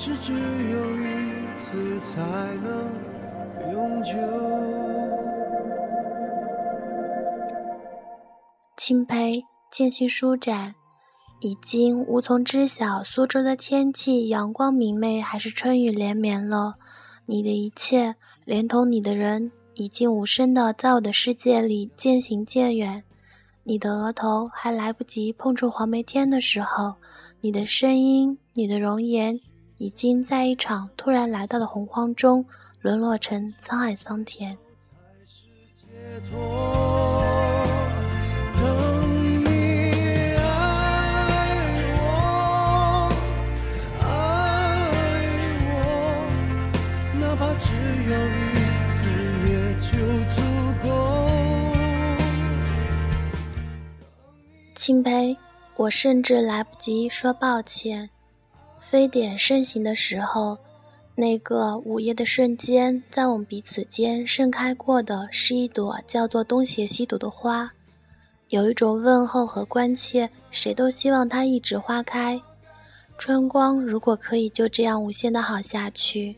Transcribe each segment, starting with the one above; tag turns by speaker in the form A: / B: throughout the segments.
A: 是只有一次才能永久。
B: 钦培渐行舒展，已经无从知晓苏州的天气阳光明媚还是春雨连绵了。你的一切，连同你的人，已经无声的在我的世界里渐行渐远。你的额头还来不及碰触黄梅天的时候，你的声音，你的容颜，已经在一场突然来到的洪荒中，沦落成沧海桑田。
A: 解脱。等你爱我，爱我，哪怕只有一次也就足够。
B: 钦培，我甚至来不及说抱歉。非典盛行的时候，那个午夜的瞬间，在我们彼此间盛开过的是一朵叫做东邪西毒的花，有一种问候和关切，谁都希望它一直花开。春光如果可以就这样无限的好下去，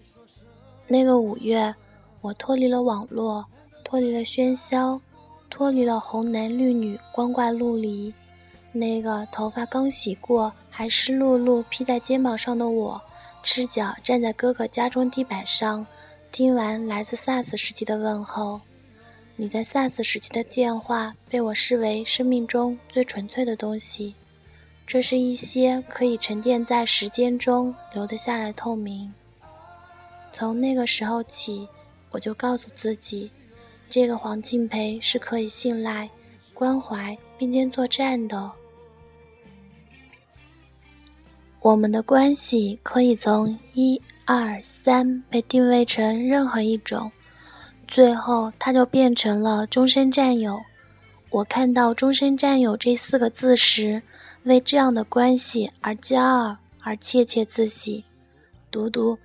B: 那个五月，我脱离了网络，脱离了喧嚣，脱离了红男绿女光怪陆离。那个头发刚洗过还湿漉漉披在肩膀上的我，赤脚站在哥哥家中地板上，听完来自 SARS 时期的问候。你在 SARS 时期的电话被我视为生命中最纯粹的东西，这是一些可以沉淀在时间中留得下来透明。从那个时候起，我就告诉自己，这个黄敬培是可以信赖、关怀并肩作战的。我们的关系可以从一、二、三被定位成任何一种，最后它就变成了终身战友。我看到“终身战友”这四个字时，为这样的关系而骄傲而窃窃自喜。读读，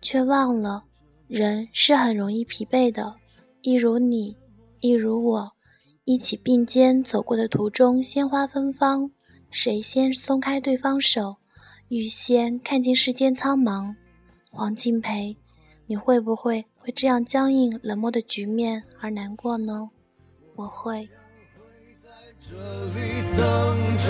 B: 却忘了，人是很容易疲惫的，一如你，一如我，一起并肩走过的途中，鲜花芬芳，谁先松开对方手？预先看尽世间苍茫，黄敬培，你会不会为这样僵硬冷漠的局面而难过呢？我会。
A: 这里等着，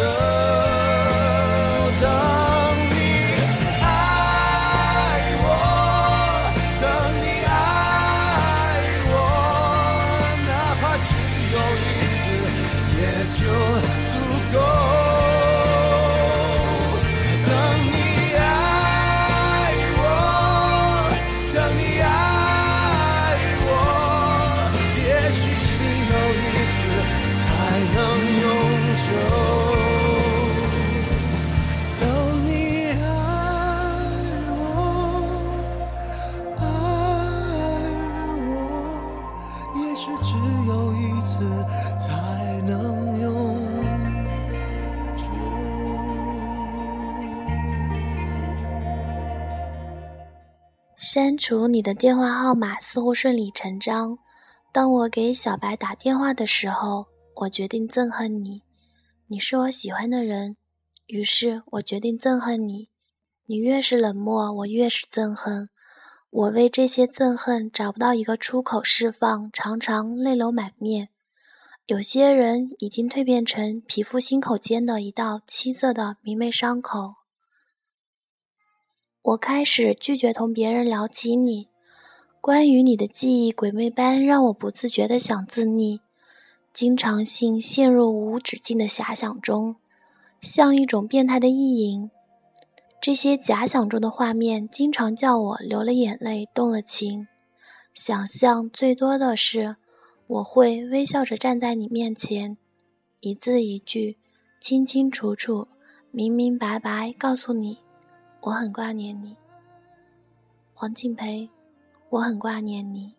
B: 删除你的电话号码似乎顺理成章。当我给小白打电话的时候，我决定憎恨你。你是我喜欢的人，于是我决定憎恨你。你越是冷漠，我越是憎恨。我为这些憎恨找不到一个出口释放，常常泪流满面。有些人已经蜕变成皮肤心口间的一道七色的明媚伤口。我开始拒绝同别人聊起你，关于你的记忆鬼魅般让我不自觉的想自溺，经常性陷入无止境的遐想中，像一种变态的意淫。这些假想中的画面经常叫我流了眼泪，动了情。想象最多的是，我会微笑着站在你面前，一字一句，清清楚楚，明明白白告诉你。我很挂念你。黄庆培我很挂念你。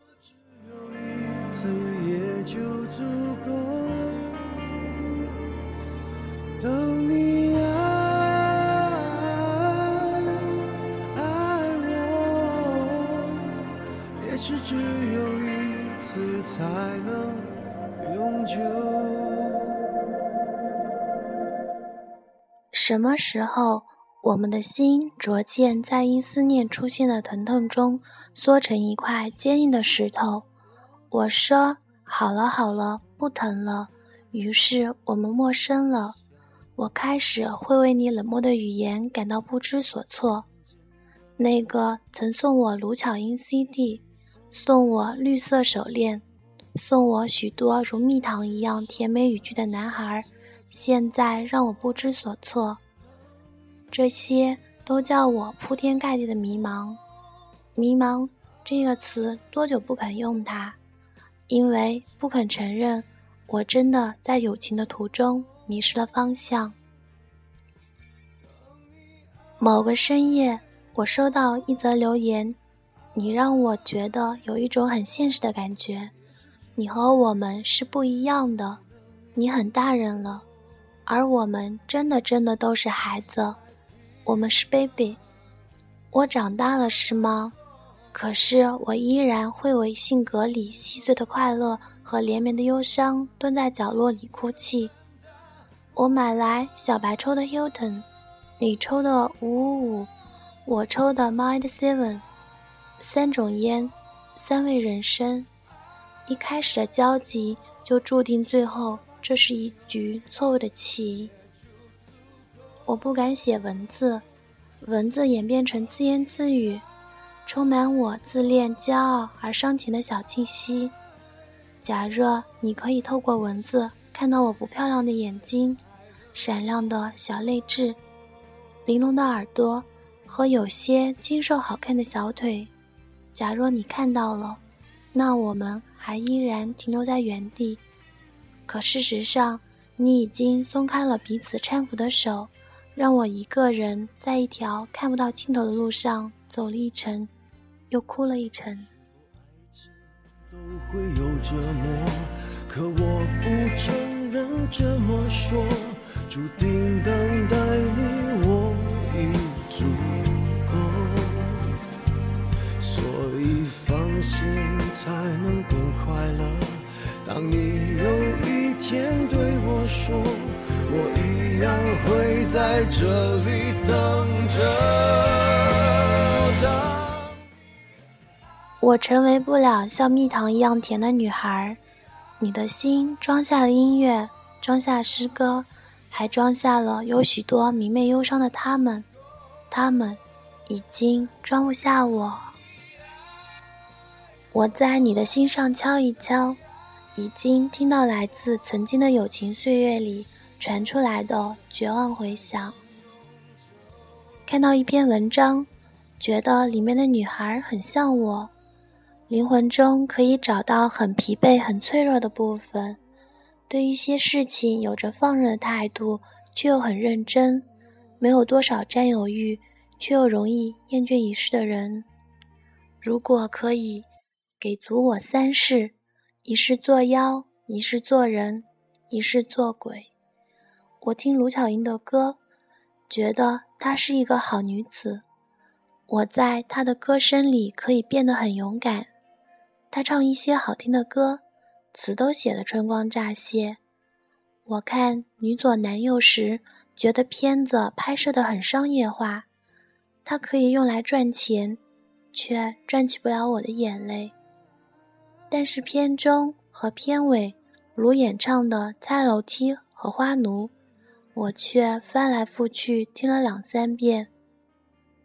A: 哪只有一次也就足够等你爱爱我也许只有一次才能永久
B: 什么时候，我们的心逐渐在因思念出现的疼痛中缩成一块坚硬的石头？我说：“好了好了，不疼了。”于是我们陌生了。我开始会为你冷漠的语言感到不知所措。那个曾送我卢巧音 CD、送我绿色手链、送我许多如蜜糖一样甜美语句的男孩，现在让我不知所措。这些都叫我铺天盖地的迷茫。迷茫这个词，多久不肯用它？因为不肯承认，我真的在友情的途中。迷失了方向。某个深夜，我收到一则留言，你让我觉得有一种很现实的感觉。你和我们是不一样的，你很大人了，而我们真的真的都是孩子，我们是 baby。我长大了是吗？可是我依然会为性格里细碎的快乐和连绵的忧伤，蹲在角落里哭泣。我买来小白抽的 Hilton，你抽的五五五，我抽的 Mind Seven，三种烟，三味人生。一开始的交集就注定最后这是一局错误的棋。我不敢写文字，文字演变成自言自语，充满我自恋、骄傲而伤情的小气息。假若你可以透过文字看到我不漂亮的眼睛。闪亮的小泪痣，玲珑的耳朵和有些精瘦好看的小腿。假若你看到了，那我们还依然停留在原地。可事实上，你已经松开了彼此搀扶的手，让我一个人在一条看不到尽头的路上走了一程，又哭了一程。
A: 都会有折磨，可我不承认这么说。注定等待你，我已足够，所以放心才能更快乐。当你有天对我说，我一样会在这里等着。
B: 我成为不了像蜜糖一样甜的女孩，你的心装下了音乐，装下诗歌。还装下了有许多明媚忧伤的他们，他们已经装不下我。我在你的心上敲一敲，已经听到来自曾经的友情岁月里传出来的绝望回响。看到一篇文章，觉得里面的女孩很像我，灵魂中可以找到很疲惫、很脆弱的部分。对一些事情有着放任的态度，却又很认真；没有多少占有欲，却又容易厌倦一世的人。如果可以给足我三世：一世做妖，一世做人，一世做鬼。我听卢巧音的歌，觉得她是一个好女子。我在她的歌声里可以变得很勇敢。她唱一些好听的歌。词都写得春光乍泄。我看女左男右时，觉得片子拍摄得很商业化，它可以用来赚钱，却赚取不了我的眼泪。但是片中和片尾，卢演唱的《猜楼梯》和《花奴》，我却翻来覆去听了两三遍。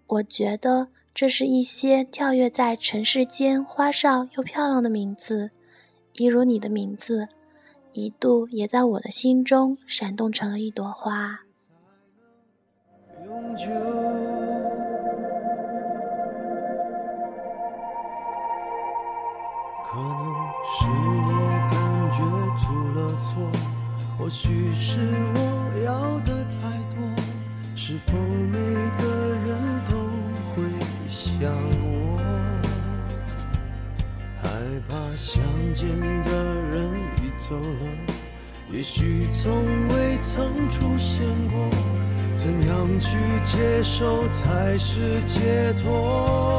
B: 我觉得这是一些跳跃在尘世间花哨又漂亮的名字。一如你的名字，一度也在我的心中闪动成了一朵花。
A: 可能是我感觉出了错，或许是我要的太多，是否每个人都会想我？害怕相见的人已走了，也许从未曾出现过。怎样去接受才是解脱？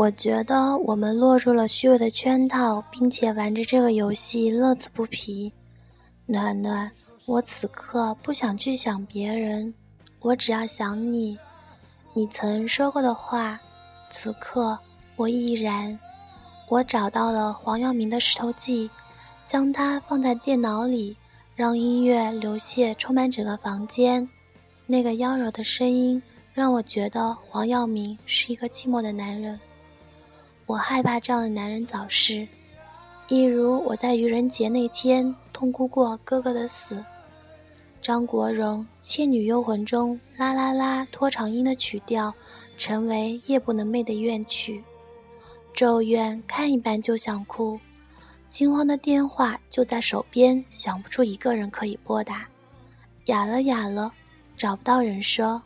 B: 我觉得我们落入了虚伪的圈套，并且玩着这个游戏乐此不疲。暖暖，我此刻不想去想别人，我只要想你。你曾说过的话，此刻我依然。我找到了黄耀明的《石头记》，将它放在电脑里，让音乐流泻充满整个房间。那个妖娆的声音让我觉得黄耀明是一个寂寞的男人。我害怕这样的男人早逝，一如我在愚人节那天痛哭过哥哥的死。张国荣《倩女幽魂》中“啦啦啦”拖长音的曲调，成为夜不能寐的怨曲。咒怨看一半就想哭，惊慌的电话就在手边，想不出一个人可以拨打。哑了哑了，找不到人说，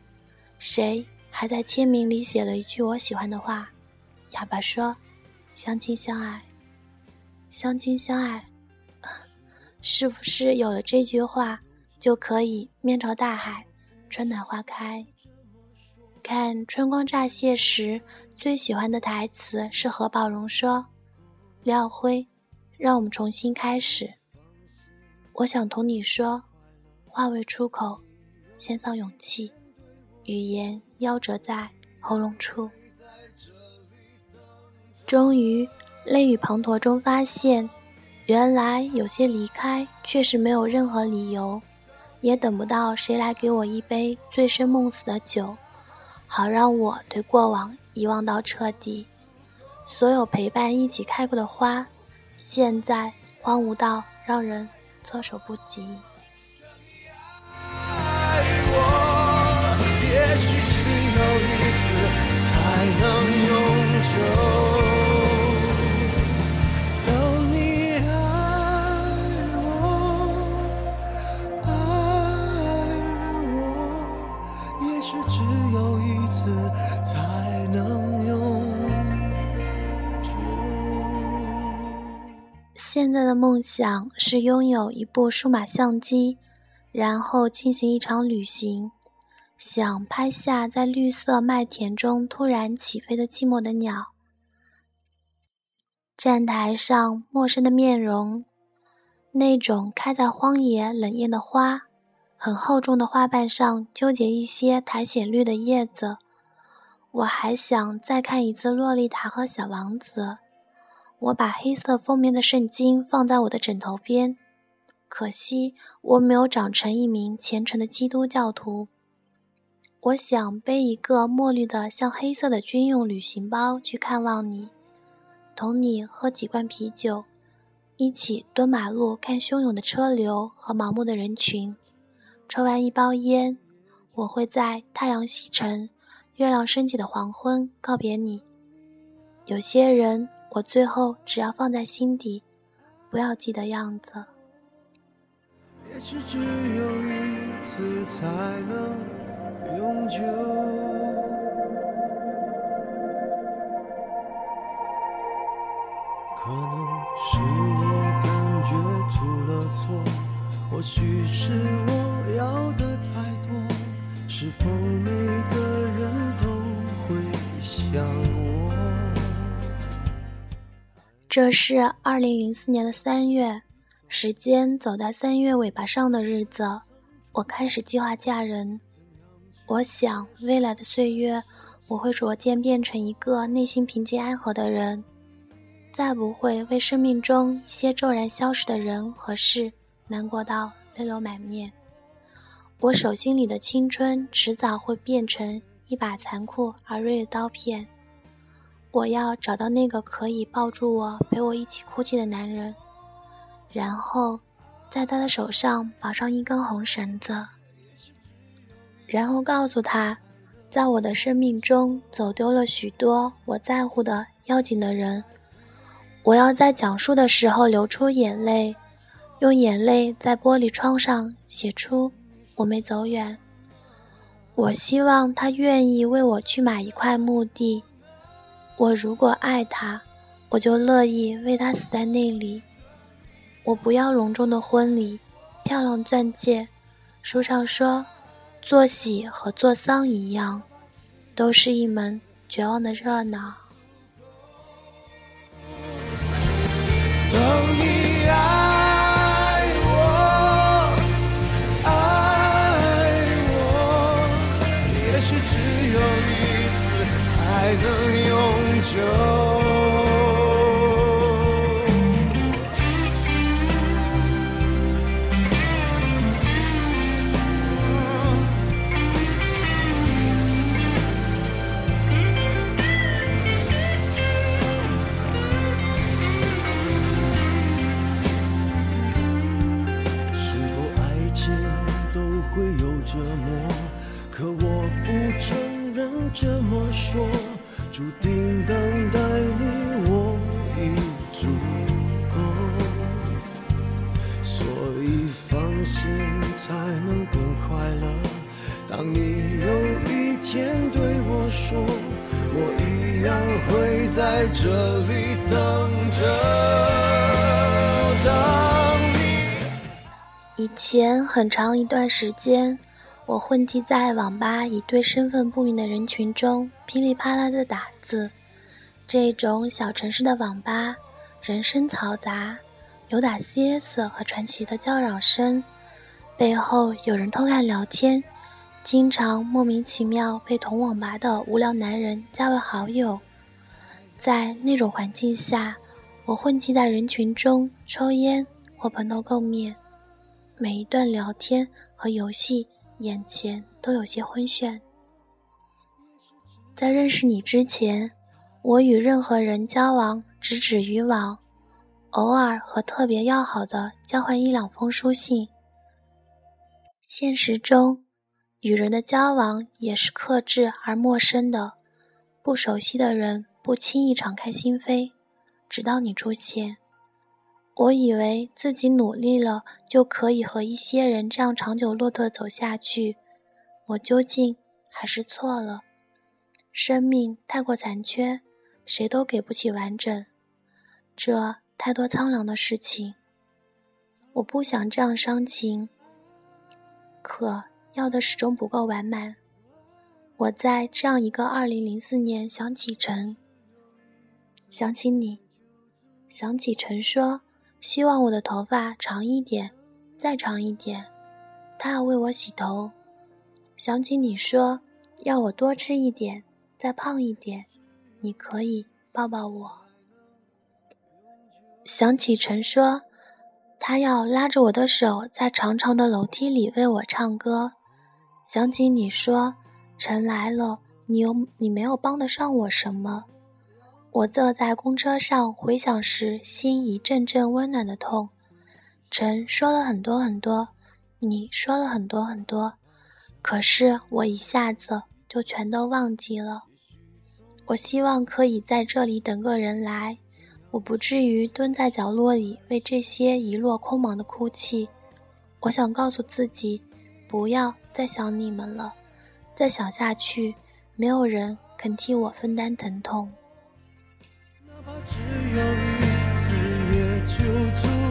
B: 谁还在签名里写了一句我喜欢的话？哑巴说：“相亲相爱，相亲相爱，是不是有了这句话就可以面朝大海，春暖花开？看《春光乍泄》时，最喜欢的台词是何宝荣说：“廖辉，让我们重新开始。”我想同你说，话未出口，先丧勇气，语言夭折在喉咙处。终于，泪雨滂沱中发现，原来有些离开确实没有任何理由，也等不到谁来给我一杯醉生梦死的酒，好让我对过往遗忘到彻底。所有陪伴一起开过的花，现在荒芜到让人措手不及。爱我，也许只有一次才能永久。现在的梦想是拥有一部数码相机，然后进行一场旅行，想拍下在绿色麦田中突然起飞的寂寞的鸟。站台上陌生的面容，那种开在荒野冷艳的花，很厚重的花瓣上纠结一些苔藓绿的叶子。我还想再看一次《洛丽塔和小王子》。我把黑色封面的圣经放在我的枕头边，可惜我没有长成一名虔诚的基督教徒。我想背一个墨绿的像黑色的军用旅行包去看望你，同你喝几罐啤酒，一起蹲马路看汹涌的车流和盲目的人群。抽完一包烟，我会在太阳西沉、月亮升起的黄昏告别你。有些人。我最后只要放在心底，不要记得样子。也许只有一次才能永久。可能是我感觉出了错，或许是我要的太多。是否每个人都会想？这是二零零四年的三月，时间走到三月尾巴上的日子，我开始计划嫁人。我想未来的岁月，我会逐渐变成一个内心平静安和的人，再不会为生命中一些骤然消失的人和事难过到泪流满面。我手心里的青春，迟早会变成一把残酷而锐的刀片。我要找到那个可以抱住我、陪我一起哭泣的男人，然后在他的手上绑上一根红绳子，然后告诉他，在我的生命中走丢了许多我在乎的要紧的人。我要在讲述的时候流出眼泪，用眼泪在玻璃窗上写出“我没走远”。我希望他愿意为我去买一块墓地。我如果爱他我就乐意为他死在那里。我不要隆重的婚礼漂亮钻戒书上说做喜和做丧一样都是一门绝望的热闹。
A: 注定等待你我已足够，所以放心才能更快乐。当你有一天对我说，我一样会在这里等着，等你。
B: 以前很长一段时间，我混迹在网吧一堆身份不明的人群中，噼里啪啦的打字。这种小城市的网吧，人声嘈杂，有打 CS 和传奇的叫嚷声，背后有人偷看聊天，经常莫名其妙被同网吧的无聊男人加为好友。在那种环境下，我混迹在人群中抽烟或蓬头垢面。每一段聊天和游戏，眼前都有些昏眩。在认识你之前，我与任何人交往只止于网，偶尔和特别要好的交换一两封书信。现实中，与人的交往也是克制而陌生的，不熟悉的人不轻易敞开心扉，直到你出现。我以为自己努力了就可以和一些人这样长久落得走下去，我究竟还是错了。生命太过残缺，谁都给不起完整，这太多苍凉的事情。我不想这样伤情，可要的始终不够完满。我在这样一个二零零四年想启程，想起你，想起陈说。希望我的头发长一点，再长一点。他要为我洗头。想起你说要我多吃一点，再胖一点，你可以抱抱我。想起陈说，他要拉着我的手在长长的楼梯里为我唱歌。想起你说，陈来了，你又你没有帮得上我什么。我坐在公车上回想时，心一阵阵温暖的痛。陈说了很多很多，你说了很多很多，可是我一下子就全都忘记了。我希望可以在这里等个人来，我不至于蹲在角落里为这些一落空茫的哭泣。我想告诉自己，不要再想你们了，再想下去，没有人肯替我分担疼痛。
A: 只有一次也就足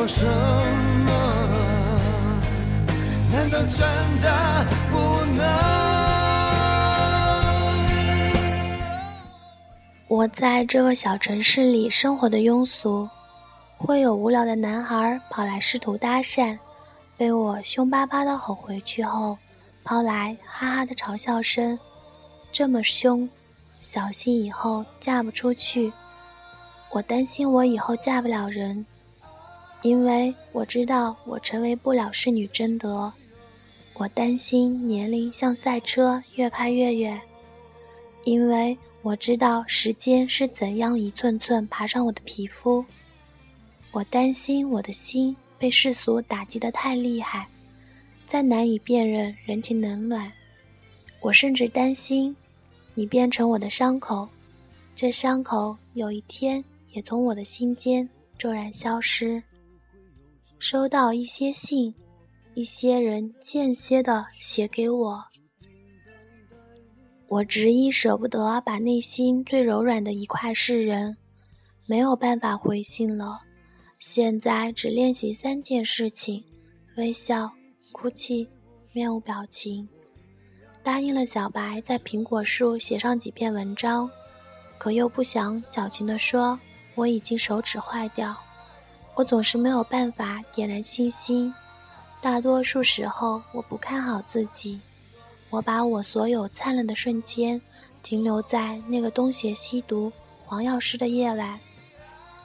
A: 说什么？难道真的不能？
B: 我在这个小城市里生活的庸俗，会有无聊的男孩跑来试图搭讪，被我凶巴巴的吼回去后，抛来哈哈的嘲笑声。这么凶，小心以后嫁不出去。我担心我以后嫁不了人。因为我知道我成为不了侍女贞德，我担心年龄像赛车越开越远。因为我知道时间是怎样一寸寸爬上我的皮肤，我担心我的心被世俗打击得太厉害，再难以辨认人情冷暖。我甚至担心你变成我的伤口，这伤口有一天也从我的心间骤然消失。收到一些信，一些人间歇的写给我。我执意舍不得把内心最柔软的一块示人，没有办法回信了。现在只练习三件事情：微笑、哭泣、面无表情。答应了小白在苹果树写上几篇文章，可又不想矫情地说我已经手指坏掉。我总是没有办法点燃信心，大多数时候我不看好自己。我把我所有灿烂的瞬间停留在那个东邪西毒、黄药师的夜晚，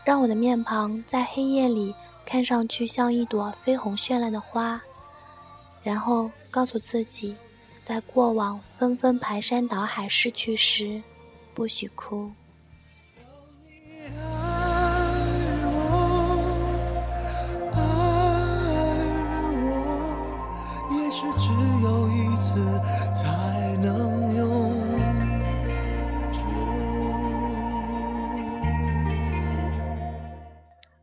B: 让我的面庞在黑夜里看上去像一朵绯红绚烂的花，然后告诉自己，在过往纷纷排山倒海逝去时，不许哭。是只有一次才能用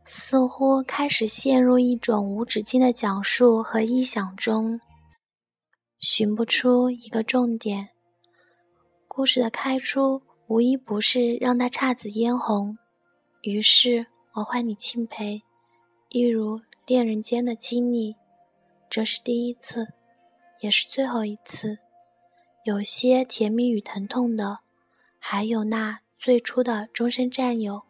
B: 似乎开始陷入一种无止境的讲述和臆想中，寻不出一个重点。故事的开出无一不是让他姹紫嫣红，于是我唤你钦佩，一如恋人间的亲昵。这是第一次，也是最后一次。有些甜蜜与疼痛的，还有那最初的终身占有。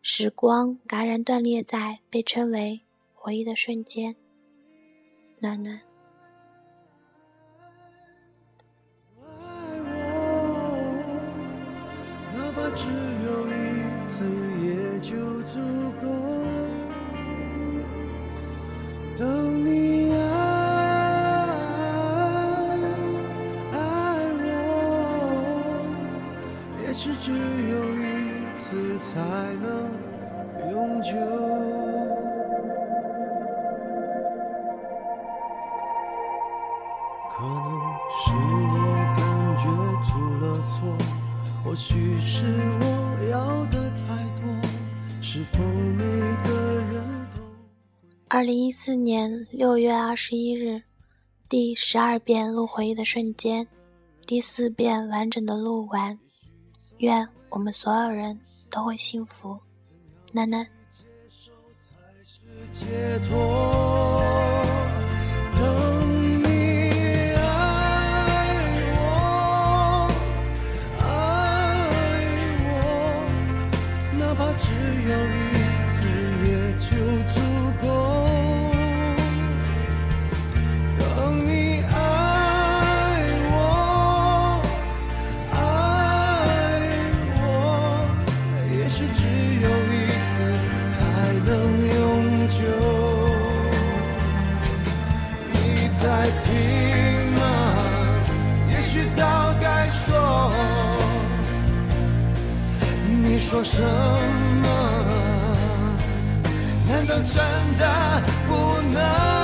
B: 时光戛然断裂在被称为回忆的瞬间，暖暖。
A: 只有一次，也就足够。久。可能是我感觉出了错，或许是我要的太多。是否每个人都？
B: 二零一四年六月二十一日，第十二遍录回忆的瞬间，第四遍完整的录完。愿我们所有人都会幸福。囡囡解脱。
A: 说什么？难道真的不能？